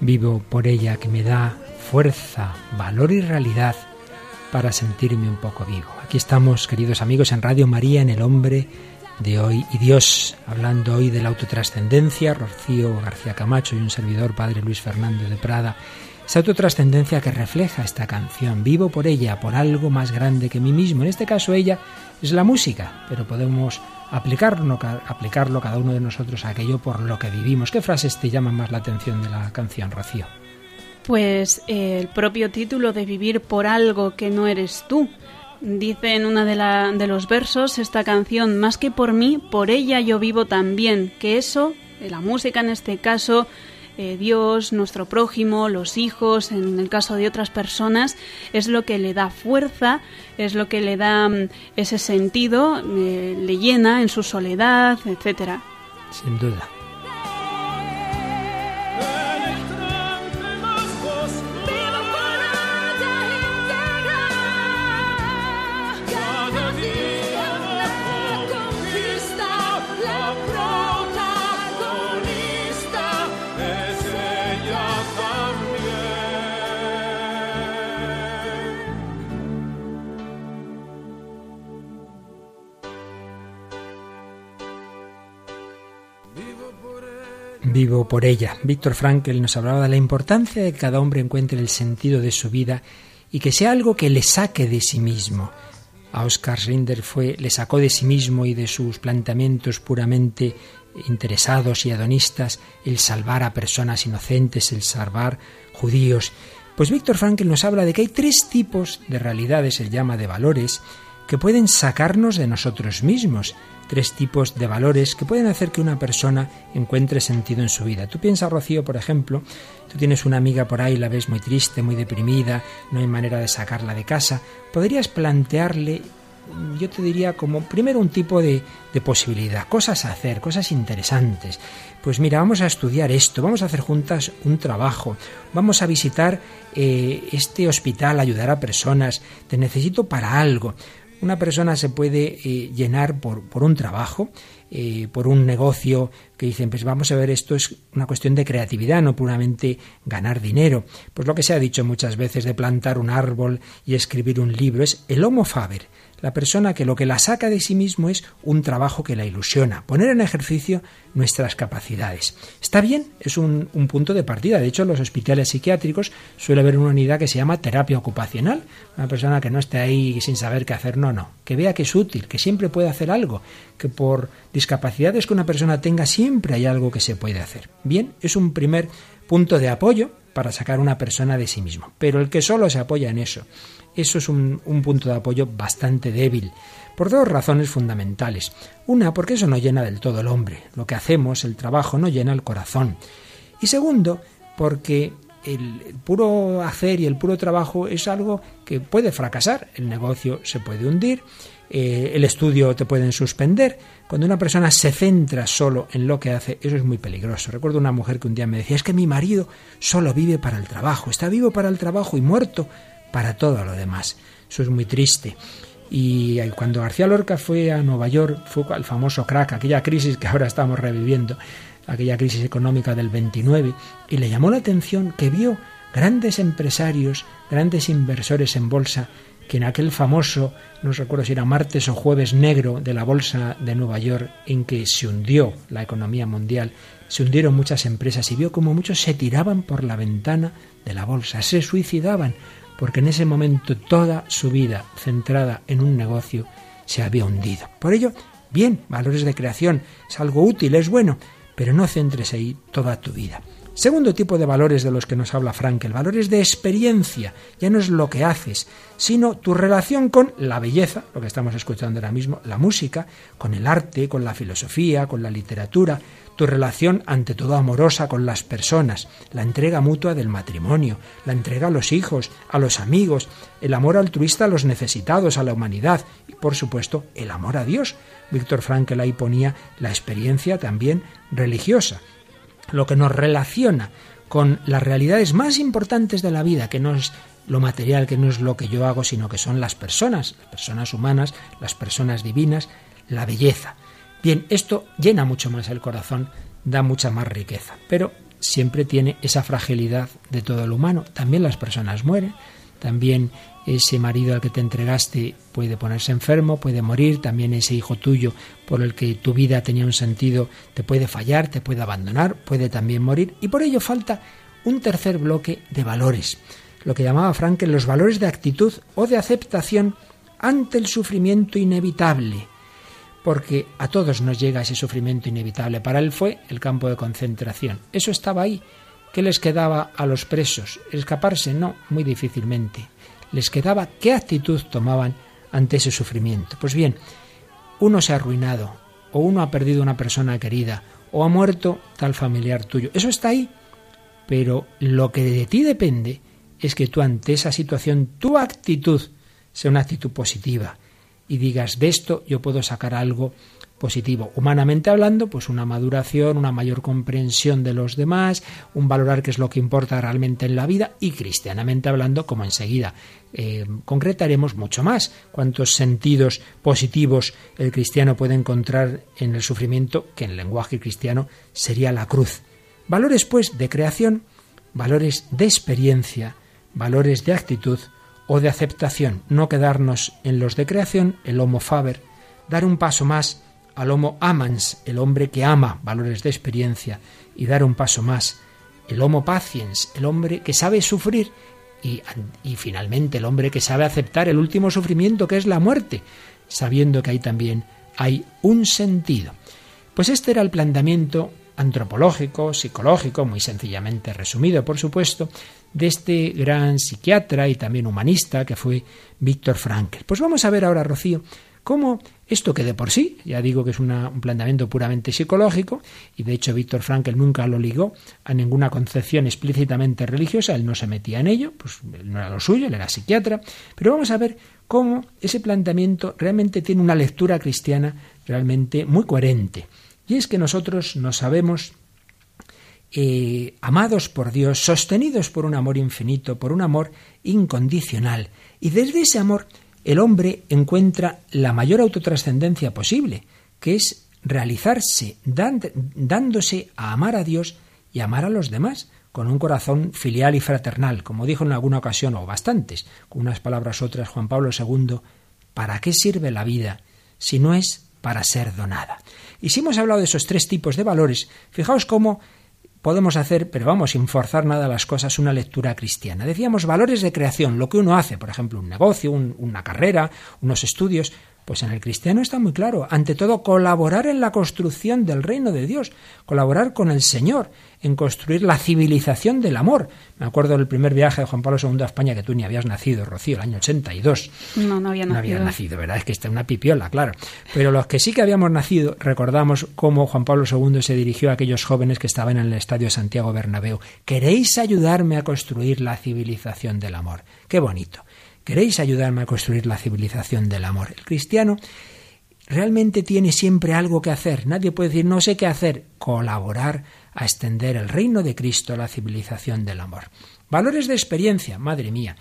vivo. Por ella que me da fuerza, valor y realidad para sentirme un poco vivo. Aquí estamos, queridos amigos, en Radio María, en el hombre de hoy y Dios, hablando hoy de la autotrascendencia, Rocío García Camacho y un servidor, Padre Luis Fernando de Prada. Esa autotrascendencia que refleja esta canción, vivo por ella, por algo más grande que mí mismo. En este caso ella es la música, pero podemos aplicarlo, ca- aplicarlo cada uno de nosotros a aquello por lo que vivimos. ¿Qué frases te llaman más la atención de la canción, Rocío? Pues eh, el propio título de vivir por algo que no eres tú. Dice en uno de, de los versos esta canción, más que por mí, por ella yo vivo también, que eso, la música en este caso, eh, Dios, nuestro prójimo, los hijos, en el caso de otras personas, es lo que le da fuerza, es lo que le da mm, ese sentido, eh, le llena en su soledad, etcétera. Sin duda. Vivo por ella. Víctor Frankl nos hablaba de la importancia de que cada hombre encuentre el sentido de su vida y que sea algo que le saque de sí mismo. A Oscar Rinder fue, le sacó de sí mismo y de sus planteamientos puramente interesados y adonistas el salvar a personas inocentes, el salvar judíos. Pues Víctor Frankl nos habla de que hay tres tipos de realidades, él llama de valores, que pueden sacarnos de nosotros mismos, tres tipos de valores que pueden hacer que una persona encuentre sentido en su vida. Tú piensas, Rocío, por ejemplo, tú tienes una amiga por ahí, la ves muy triste, muy deprimida, no hay manera de sacarla de casa. Podrías plantearle yo te diría como primero un tipo de, de, posibilidad, cosas a hacer, cosas interesantes. Pues mira, vamos a estudiar esto, vamos a hacer juntas un trabajo, vamos a visitar eh, este hospital, ayudar a personas, te necesito para algo. Una persona se puede eh, llenar por, por, un trabajo, eh, por un negocio que dicen, pues vamos a ver, esto es una cuestión de creatividad, no puramente ganar dinero. Pues lo que se ha dicho muchas veces de plantar un árbol y escribir un libro es el homo faber la persona que lo que la saca de sí mismo es un trabajo que la ilusiona, poner en ejercicio nuestras capacidades. Está bien, es un, un, punto de partida. De hecho, en los hospitales psiquiátricos suele haber una unidad que se llama terapia ocupacional. Una persona que no esté ahí sin saber qué hacer, no, no. Que vea que es útil, que siempre puede hacer algo, que por discapacidades que una persona tenga siempre hay algo que se puede hacer. Bien, es un primer punto de apoyo para sacar una persona de sí mismo. Pero el que solo se apoya en eso eso es un, un, punto de apoyo bastante débil, por dos razones fundamentales. Una, porque eso no llena del todo el hombre. Lo que hacemos, el trabajo, no llena el corazón. Y segundo, porque el puro hacer y el puro trabajo es algo que puede fracasar. El negocio se puede hundir, eh, el estudio te pueden suspender. Cuando una persona se centra solo en lo que hace, eso es muy peligroso. Recuerdo una mujer que un día me decía, es que mi marido solo vive para el trabajo, está vivo para el trabajo y muerto para todo lo demás. Eso es muy triste. Y cuando García Lorca fue a Nueva York, fue al famoso crack, aquella crisis que ahora estamos reviviendo, aquella crisis económica del 29, y le llamó la atención que vio grandes empresarios, grandes inversores en bolsa, que en aquel famoso, no recuerdo si era martes o jueves negro de la bolsa de Nueva York, en que se hundió la economía mundial, se hundieron muchas empresas y vio como muchos se tiraban por la ventana de la bolsa, se suicidaban, porque en ese momento toda su vida centrada en un negocio se había hundido. Por ello, bien, valores de creación es algo útil, es bueno, pero no centres ahí toda tu vida. Segundo tipo de valores de los que nos habla Frankel, valores de experiencia, ya no es lo que haces, sino tu relación con la belleza, lo que estamos escuchando ahora mismo, la música, con el arte, con la filosofía, con la literatura, tu relación ante todo amorosa con las personas, la entrega mutua del matrimonio, la entrega a los hijos, a los amigos, el amor altruista a los necesitados, a la humanidad y por supuesto el amor a Dios. Víctor Frankl ahí ponía la experiencia también religiosa, lo que nos relaciona con las realidades más importantes de la vida, que no es lo material, que no es lo que yo hago, sino que son las personas, las personas humanas, las personas divinas, la belleza. Bien, esto llena mucho más el corazón, da mucha más riqueza, pero siempre tiene esa fragilidad de todo lo humano. También las personas mueren, también ese marido al que te entregaste puede ponerse enfermo, puede morir, también ese hijo tuyo por el que tu vida tenía un sentido te puede fallar, te puede abandonar, puede también morir, y por ello falta un tercer bloque de valores, lo que llamaba Frankel los valores de actitud o de aceptación ante el sufrimiento inevitable, porque a todos nos llega ese sufrimiento inevitable. Para él fue el campo de concentración. Eso estaba ahí. ¿Qué les quedaba a los presos? ¿Escaparse? No, muy difícilmente. Les quedaba qué actitud tomaban ante ese sufrimiento. Pues bien, uno se ha arruinado, o uno ha perdido una persona querida, o ha muerto tal familiar tuyo. Eso está ahí. Pero lo que de ti depende es que tú ante esa situación, tu actitud sea una actitud positiva, y digas, de esto yo puedo sacar algo positivo. Humanamente hablando, pues una maduración, una mayor comprensión de los demás, un valorar qué es lo que importa realmente en la vida y cristianamente hablando, como enseguida eh, concretaremos mucho más, cuántos sentidos positivos el cristiano puede encontrar en el sufrimiento, que en el lenguaje cristiano sería la cruz. Valores, pues, de creación, valores de experiencia, valores de actitud, o de aceptación, no quedarnos en los de creación, el homo faber, dar un paso más al homo amans, el hombre que ama valores de experiencia, y dar un paso más, el homo patiens, el hombre que sabe sufrir, y, y finalmente el hombre que sabe aceptar el último sufrimiento que es la muerte, sabiendo que ahí también hay un sentido. Pues este era el planteamiento antropológico, psicológico, muy sencillamente resumido, por supuesto, de este gran psiquiatra y también humanista que fue Víctor Frankl. Pues vamos a ver ahora, Rocío, cómo esto que de por sí, ya digo que es un planteamiento puramente psicológico, y de hecho Víctor Frankl nunca lo ligó a ninguna concepción explícitamente religiosa, él no se metía en ello, pues no era lo suyo, él era psiquiatra, pero vamos a ver cómo ese planteamiento realmente tiene una lectura cristiana realmente muy coherente. Y es que nosotros nos sabemos eh, amados por Dios, sostenidos por un amor infinito, por un amor incondicional. Y desde ese amor el hombre encuentra la mayor autotrascendencia posible, que es realizarse dándose a amar a Dios y amar a los demás, con un corazón filial y fraternal, como dijo en alguna ocasión, o bastantes, con unas palabras otras Juan Pablo II, ¿para qué sirve la vida si no es para ser donada? Y si hemos hablado de esos tres tipos de valores, fijaos cómo podemos hacer, pero vamos, sin forzar nada las cosas, una lectura cristiana. Decíamos valores de creación, lo que uno hace, por ejemplo, un negocio, una carrera, unos estudios, pues en el cristiano está muy claro. Ante todo, colaborar en la construcción del reino de Dios, colaborar con el Señor en construir la civilización del amor. Me acuerdo del primer viaje de Juan Pablo II a España, que tú ni habías nacido, Rocío, el año 82. No, no había nacido. No había nacido, ¿verdad? Es que está una pipiola, claro. Pero los que sí que habíamos nacido, recordamos cómo Juan Pablo II se dirigió a aquellos jóvenes que estaban en el estadio Santiago Bernabéu. ¿Queréis ayudarme a construir la civilización del amor? Qué bonito. ¿Queréis ayudarme a construir la civilización del amor? El cristiano realmente tiene siempre algo que hacer. Nadie puede decir no sé qué hacer. Colaborar a extender el reino de Cristo, la civilización del amor. Valores de experiencia, madre mía.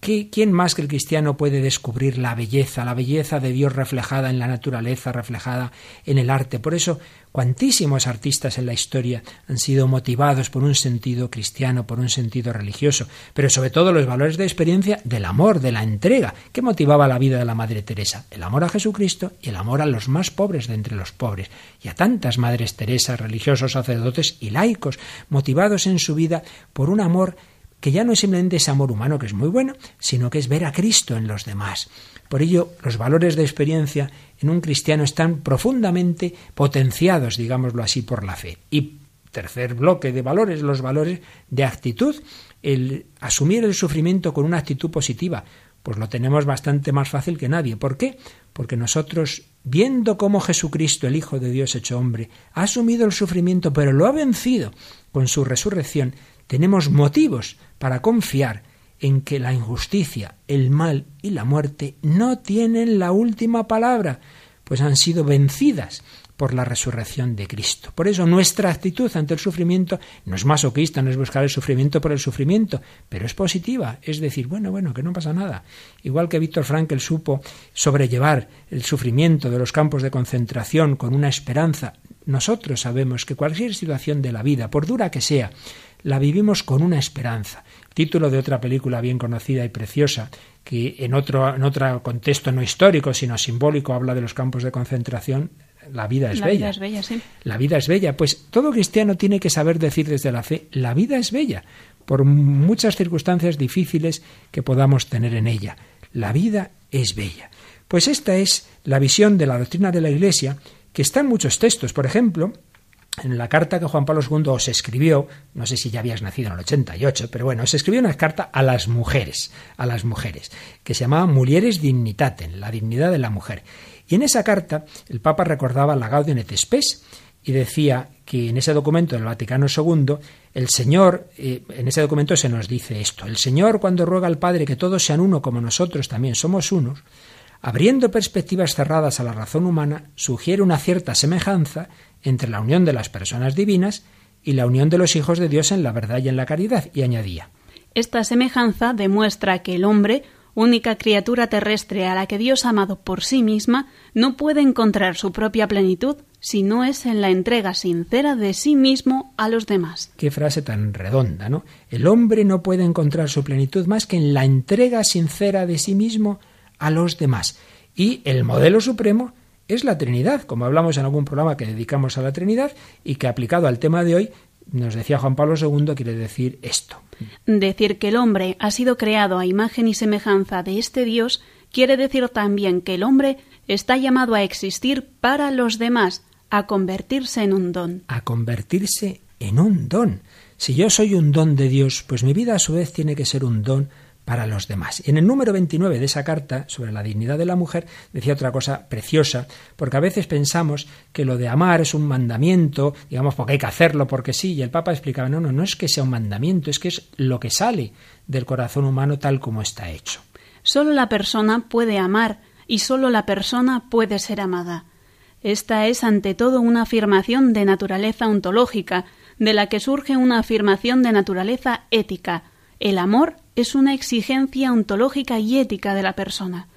¿Quién más que el cristiano puede descubrir la belleza, la belleza de Dios reflejada en la naturaleza, reflejada en el arte? Por eso, cuantísimos artistas en la historia han sido motivados por un sentido cristiano, por un sentido religioso, pero sobre todo los valores de experiencia del amor, de la entrega. ¿Qué motivaba la vida de la Madre Teresa? El amor a Jesucristo y el amor a los más pobres de entre los pobres. Y a tantas Madres Teresas, religiosos, sacerdotes y laicos, motivados en su vida por un amor que ya no es simplemente ese amor humano que es muy bueno, sino que es ver a Cristo en los demás. Por ello, los valores de experiencia en un cristiano están profundamente potenciados, digámoslo así, por la fe. Y tercer bloque de valores, los valores de actitud, el asumir el sufrimiento con una actitud positiva, pues lo tenemos bastante más fácil que nadie. ¿Por qué? Porque nosotros, viendo cómo Jesucristo, el Hijo de Dios hecho hombre, ha asumido el sufrimiento, pero lo ha vencido con su resurrección, tenemos motivos para confiar en que la injusticia, el mal y la muerte no tienen la última palabra, pues han sido vencidas por la resurrección de Cristo. Por eso nuestra actitud ante el sufrimiento no es masoquista, no es buscar el sufrimiento por el sufrimiento, pero es positiva, es decir, bueno, bueno, que no pasa nada. Igual que Víctor Frankl supo sobrellevar el sufrimiento de los campos de concentración con una esperanza, nosotros sabemos que cualquier situación de la vida, por dura que sea, la vivimos con una esperanza. Título de otra película bien conocida y preciosa, que en otro, en otro contexto no histórico, sino simbólico, habla de los campos de concentración. La vida es la bella. Vida es bella sí. La vida es bella. Pues todo cristiano tiene que saber decir desde la fe, la vida es bella, por muchas circunstancias difíciles que podamos tener en ella. La vida es bella. Pues esta es la visión de la doctrina de la Iglesia, que está en muchos textos. Por ejemplo, en la carta que Juan Pablo II os escribió, no sé si ya habías nacido en el 88, pero bueno, os escribió una carta a las mujeres, a las mujeres, que se llamaba Mulieres Dignitatem, la dignidad de la mujer. Y en esa carta el Papa recordaba la Gaudium et Spes y decía que en ese documento del Vaticano II, el Señor, eh, en ese documento se nos dice esto, el Señor cuando ruega al Padre que todos sean uno como nosotros también somos unos, abriendo perspectivas cerradas a la razón humana, sugiere una cierta semejanza entre la unión de las personas divinas y la unión de los hijos de Dios en la verdad y en la caridad, y añadía. Esta semejanza demuestra que el hombre, única criatura terrestre a la que Dios ha amado por sí misma, no puede encontrar su propia plenitud si no es en la entrega sincera de sí mismo a los demás. Qué frase tan redonda, ¿no? El hombre no puede encontrar su plenitud más que en la entrega sincera de sí mismo a los demás. Y el modelo supremo es la Trinidad, como hablamos en algún programa que dedicamos a la Trinidad y que aplicado al tema de hoy, nos decía Juan Pablo II, quiere decir esto. Decir que el hombre ha sido creado a imagen y semejanza de este Dios quiere decir también que el hombre está llamado a existir para los demás, a convertirse en un don. A convertirse en un don. Si yo soy un don de Dios, pues mi vida a su vez tiene que ser un don para los demás. En el número 29 de esa carta sobre la dignidad de la mujer decía otra cosa preciosa, porque a veces pensamos que lo de amar es un mandamiento, digamos, porque hay que hacerlo, porque sí, y el Papa explicaba, no, no, no es que sea un mandamiento, es que es lo que sale del corazón humano tal como está hecho. Solo la persona puede amar y solo la persona puede ser amada. Esta es ante todo una afirmación de naturaleza ontológica, de la que surge una afirmación de naturaleza ética. El amor es una exigencia ontológica y ética de la persona.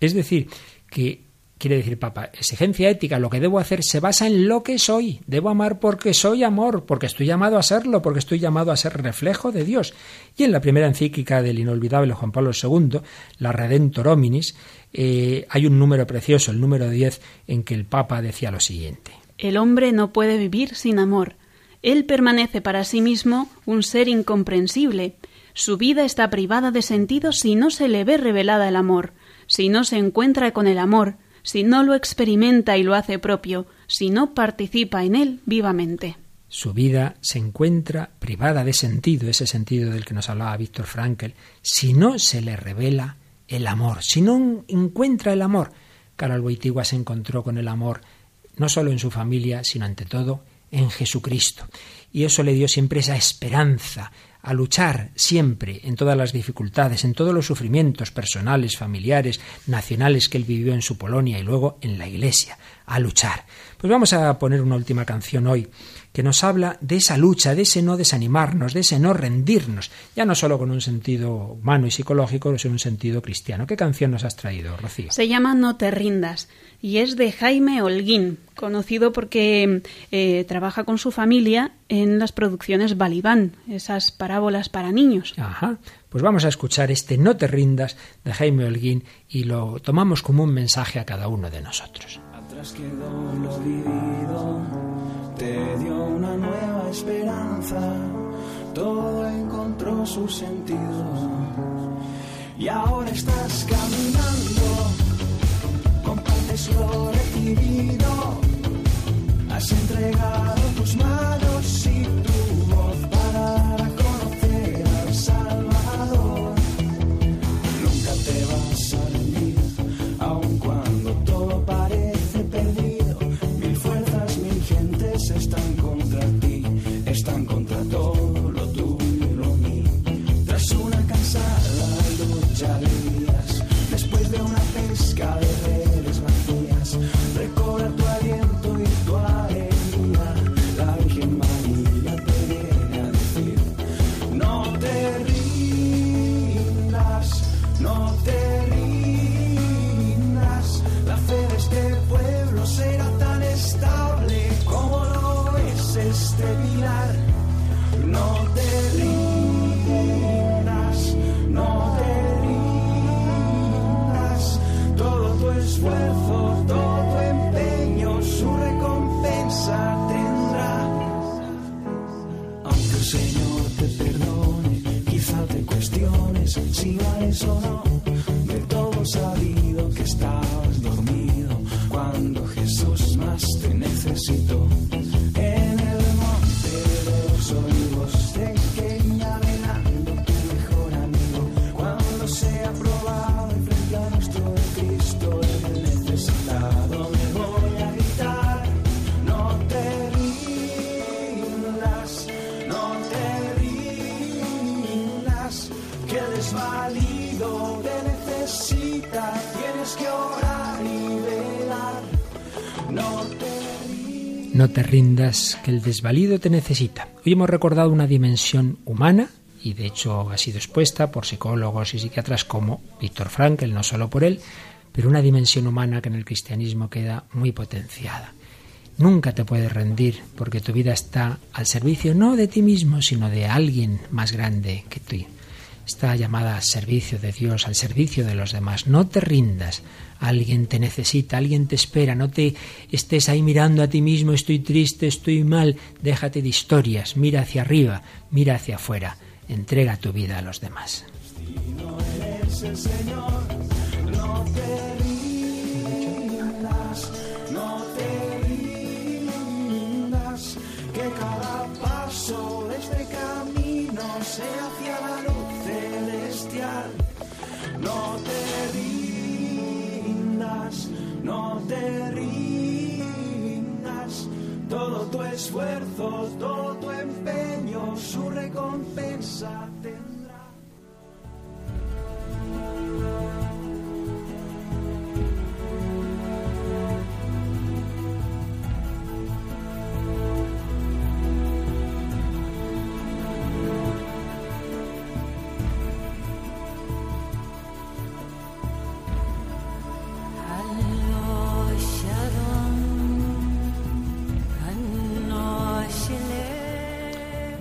Es decir, que quiere decir Papa, exigencia ética, lo que debo hacer se basa en lo que soy. Debo amar porque soy amor, porque estoy llamado a serlo, porque estoy llamado a ser reflejo de Dios. Y en la primera encíclica del inolvidable Juan Pablo II, la Redentor Hominis, eh, hay un número precioso, el número 10, en que el Papa decía lo siguiente. El hombre no puede vivir sin amor. Él permanece para sí mismo un ser incomprensible, su vida está privada de sentido si no se le ve revelada el amor, si no se encuentra con el amor, si no lo experimenta y lo hace propio, si no participa en él vivamente. Su vida se encuentra privada de sentido, ese sentido del que nos hablaba Víctor Frankl, si no se le revela el amor, si no encuentra el amor. Carol Boitigua se encontró con el amor no solo en su familia, sino ante todo en Jesucristo. Y eso le dio siempre esa esperanza, a luchar siempre en todas las dificultades, en todos los sufrimientos personales, familiares, nacionales que él vivió en su Polonia y luego en la Iglesia, a luchar. Pues vamos a poner una última canción hoy que nos habla de esa lucha, de ese no desanimarnos, de ese no rendirnos, ya no solo con un sentido humano y psicológico, sino un sentido cristiano. ¿Qué canción nos has traído, Rocío? Se llama No te rindas y es de Jaime Holguín, conocido porque eh, trabaja con su familia en las producciones Balibán, esas parábolas para niños. Ajá. Pues vamos a escuchar este No te rindas de Jaime Holguín y lo tomamos como un mensaje a cada uno de nosotros. Atrás quedó lo vivido, te dio una nueva esperanza, todo encontró su sentido. Y ahora estás caminando, compartes lo recibido, has entregado tus manos y tu voz para conocer al Salvador. Nunca te vas a rendir, aun cuando todo parece perdido. Mil fuerzas, mil gentes están contra ti, están contra todo te rindas, que el desvalido te necesita. Hoy hemos recordado una dimensión humana, y de hecho ha sido expuesta por psicólogos y psiquiatras como Víctor Frankl, no solo por él, pero una dimensión humana que en el cristianismo queda muy potenciada. Nunca te puedes rendir porque tu vida está al servicio no de ti mismo, sino de alguien más grande que tú. Está llamada al servicio de Dios, al servicio de los demás. No te rindas. Alguien te necesita, alguien te espera. No te estés ahí mirando a ti mismo, estoy triste, estoy mal. Déjate de historias. Mira hacia arriba, mira hacia afuera. Entrega tu vida a los demás. eres el Señor, te rindas. Todo tu esfuerzo, todo tu empeño, su recompensa tendrá.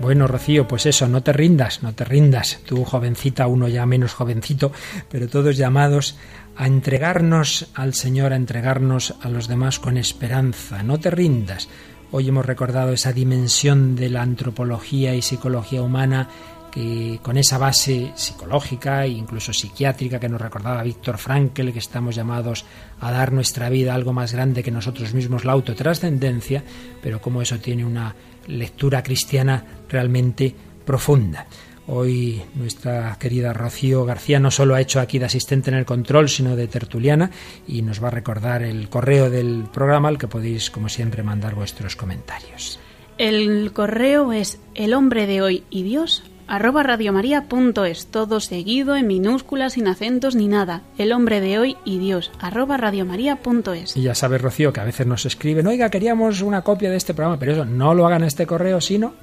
Bueno, Rocío, pues eso, no te rindas, no te rindas. Tú, jovencita, uno ya menos jovencito, pero todos llamados a entregarnos al Señor, a entregarnos a los demás con esperanza. No te rindas. Hoy hemos recordado esa dimensión de la antropología y psicología humana que con esa base psicológica e incluso psiquiátrica que nos recordaba Víctor Frankl, que estamos llamados a dar nuestra vida algo más grande que nosotros mismos, la autotrascendencia, pero como eso tiene una lectura cristiana realmente profunda. Hoy nuestra querida Rocío García no solo ha hecho aquí de asistente en el control, sino de tertuliana y nos va a recordar el correo del programa al que podéis, como siempre, mandar vuestros comentarios. El correo es el hombre de hoy y Dios arroba radiomaria.es, todo seguido en minúsculas, sin acentos ni nada. El hombre de hoy y Dios, arroba radiomaria.es. Y ya sabes, Rocío, que a veces nos escriben, oiga, queríamos una copia de este programa, pero eso no lo hagan en este correo, sino...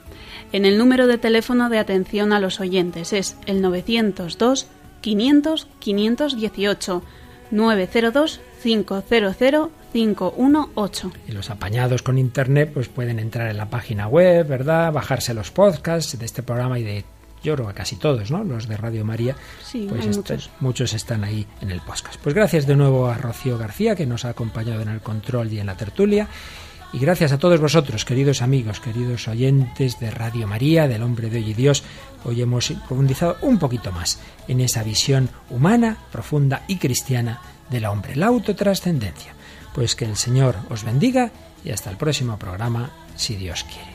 En el número de teléfono de atención a los oyentes es el 902 500 518 902 500 518. Y los apañados con internet pues pueden entrar en la página web, ¿verdad? Bajarse los podcasts de este programa y de yo creo que casi todos, ¿no? Los de Radio María, Sí, pues muchos. muchos están ahí en el podcast. Pues gracias de nuevo a Rocío García que nos ha acompañado en el control y en la tertulia. Y gracias a todos vosotros, queridos amigos, queridos oyentes de Radio María, del Hombre de Hoy y Dios. Hoy hemos profundizado un poquito más en esa visión humana, profunda y cristiana del hombre, la autotrascendencia. Pues que el Señor os bendiga y hasta el próximo programa, si Dios quiere.